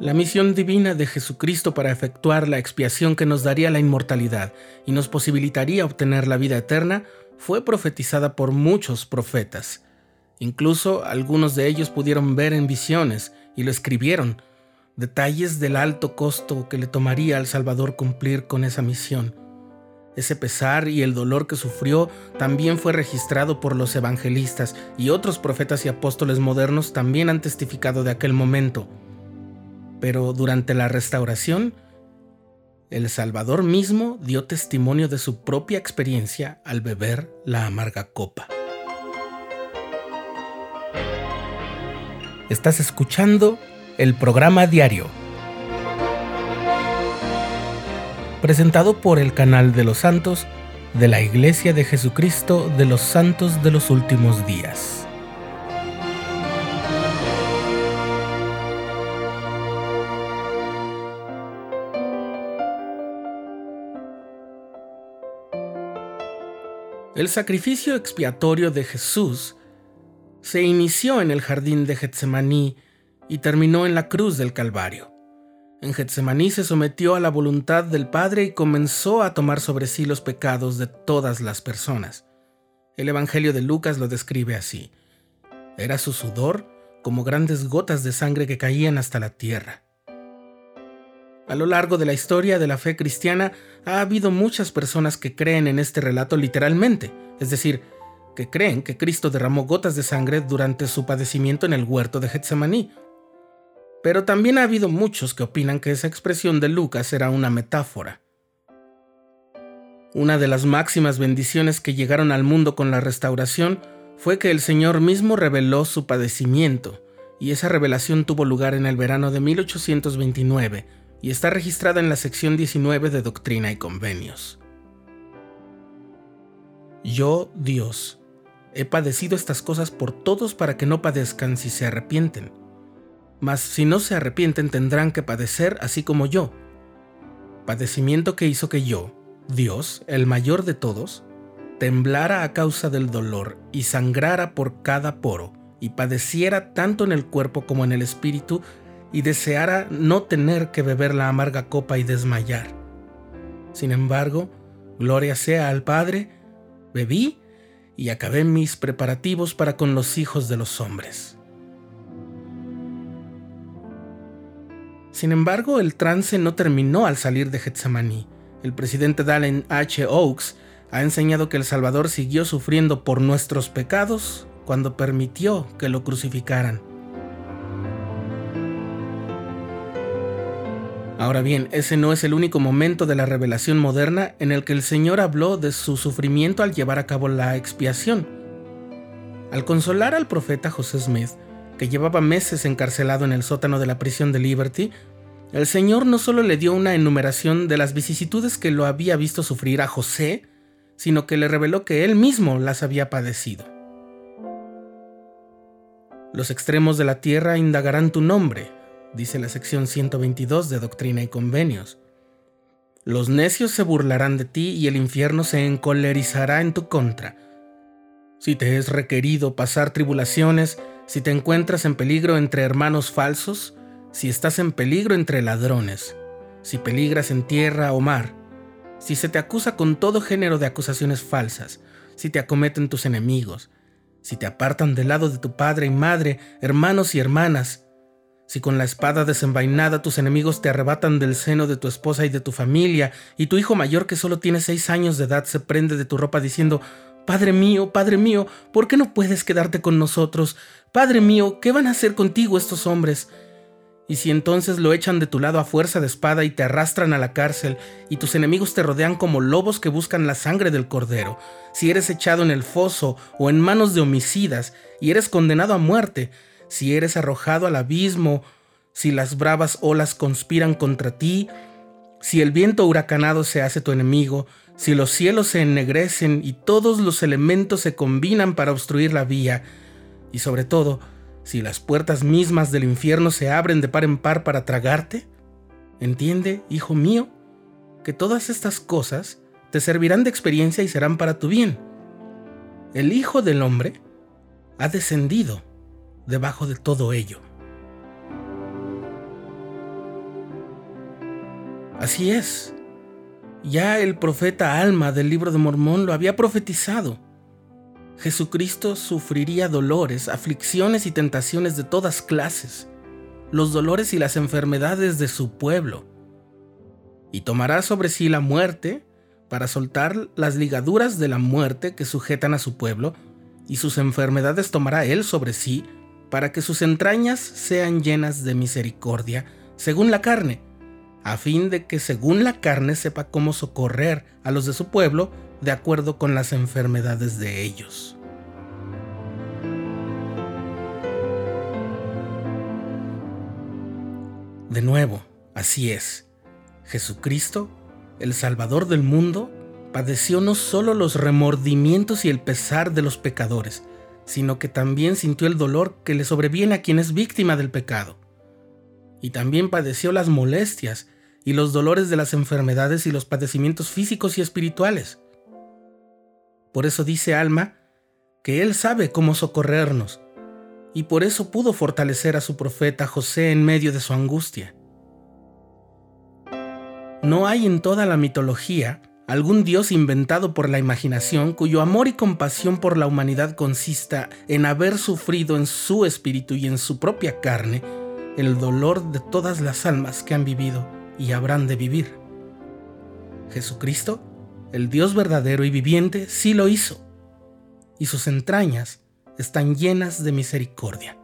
La misión divina de Jesucristo para efectuar la expiación que nos daría la inmortalidad y nos posibilitaría obtener la vida eterna fue profetizada por muchos profetas. Incluso algunos de ellos pudieron ver en visiones y lo escribieron, detalles del alto costo que le tomaría al Salvador cumplir con esa misión. Ese pesar y el dolor que sufrió también fue registrado por los evangelistas y otros profetas y apóstoles modernos también han testificado de aquel momento. Pero durante la restauración, el Salvador mismo dio testimonio de su propia experiencia al beber la amarga copa. Estás escuchando el programa diario, presentado por el canal de los santos de la Iglesia de Jesucristo de los Santos de los Últimos Días. El sacrificio expiatorio de Jesús se inició en el jardín de Getsemaní y terminó en la cruz del Calvario. En Getsemaní se sometió a la voluntad del Padre y comenzó a tomar sobre sí los pecados de todas las personas. El Evangelio de Lucas lo describe así. Era su sudor como grandes gotas de sangre que caían hasta la tierra. A lo largo de la historia de la fe cristiana ha habido muchas personas que creen en este relato literalmente, es decir, que creen que Cristo derramó gotas de sangre durante su padecimiento en el huerto de Getsemaní. Pero también ha habido muchos que opinan que esa expresión de Lucas era una metáfora. Una de las máximas bendiciones que llegaron al mundo con la restauración fue que el Señor mismo reveló su padecimiento, y esa revelación tuvo lugar en el verano de 1829, y está registrada en la sección 19 de Doctrina y Convenios. Yo, Dios, he padecido estas cosas por todos para que no padezcan si se arrepienten. Mas si no se arrepienten tendrán que padecer así como yo. Padecimiento que hizo que yo, Dios, el mayor de todos, temblara a causa del dolor y sangrara por cada poro, y padeciera tanto en el cuerpo como en el espíritu y deseara no tener que beber la amarga copa y desmayar. Sin embargo, gloria sea al Padre, bebí y acabé mis preparativos para con los hijos de los hombres. Sin embargo, el trance no terminó al salir de Getsemaní. El presidente Dallin H. Oaks ha enseñado que el Salvador siguió sufriendo por nuestros pecados cuando permitió que lo crucificaran. Ahora bien, ese no es el único momento de la revelación moderna en el que el Señor habló de su sufrimiento al llevar a cabo la expiación. Al consolar al profeta José Smith, que llevaba meses encarcelado en el sótano de la prisión de Liberty, el Señor no solo le dio una enumeración de las vicisitudes que lo había visto sufrir a José, sino que le reveló que él mismo las había padecido. Los extremos de la tierra indagarán tu nombre, dice la sección 122 de Doctrina y Convenios. Los necios se burlarán de ti y el infierno se encolerizará en tu contra. Si te es requerido pasar tribulaciones, si te encuentras en peligro entre hermanos falsos, si estás en peligro entre ladrones, si peligras en tierra o mar, si se te acusa con todo género de acusaciones falsas, si te acometen tus enemigos, si te apartan del lado de tu padre y madre, hermanos y hermanas, si con la espada desenvainada tus enemigos te arrebatan del seno de tu esposa y de tu familia, y tu hijo mayor que solo tiene seis años de edad se prende de tu ropa diciendo, Padre mío, Padre mío, ¿por qué no puedes quedarte con nosotros? Padre mío, ¿qué van a hacer contigo estos hombres? Y si entonces lo echan de tu lado a fuerza de espada y te arrastran a la cárcel, y tus enemigos te rodean como lobos que buscan la sangre del cordero, si eres echado en el foso o en manos de homicidas, y eres condenado a muerte, si eres arrojado al abismo, si las bravas olas conspiran contra ti, si el viento huracanado se hace tu enemigo, si los cielos se ennegrecen y todos los elementos se combinan para obstruir la vía, y sobre todo, si las puertas mismas del infierno se abren de par en par para tragarte, entiende, hijo mío, que todas estas cosas te servirán de experiencia y serán para tu bien. El Hijo del Hombre ha descendido debajo de todo ello. Así es. Ya el profeta Alma del libro de Mormón lo había profetizado. Jesucristo sufriría dolores, aflicciones y tentaciones de todas clases, los dolores y las enfermedades de su pueblo, y tomará sobre sí la muerte para soltar las ligaduras de la muerte que sujetan a su pueblo, y sus enfermedades tomará él sobre sí para que sus entrañas sean llenas de misericordia, según la carne, a fin de que según la carne sepa cómo socorrer a los de su pueblo de acuerdo con las enfermedades de ellos. De nuevo, así es. Jesucristo, el Salvador del mundo, padeció no solo los remordimientos y el pesar de los pecadores, sino que también sintió el dolor que le sobreviene a quien es víctima del pecado. Y también padeció las molestias y los dolores de las enfermedades y los padecimientos físicos y espirituales. Por eso dice Alma que Él sabe cómo socorrernos, y por eso pudo fortalecer a su profeta José en medio de su angustia. No hay en toda la mitología algún dios inventado por la imaginación cuyo amor y compasión por la humanidad consista en haber sufrido en su espíritu y en su propia carne el dolor de todas las almas que han vivido y habrán de vivir. Jesucristo, el Dios verdadero y viviente, sí lo hizo, y sus entrañas están llenas de misericordia.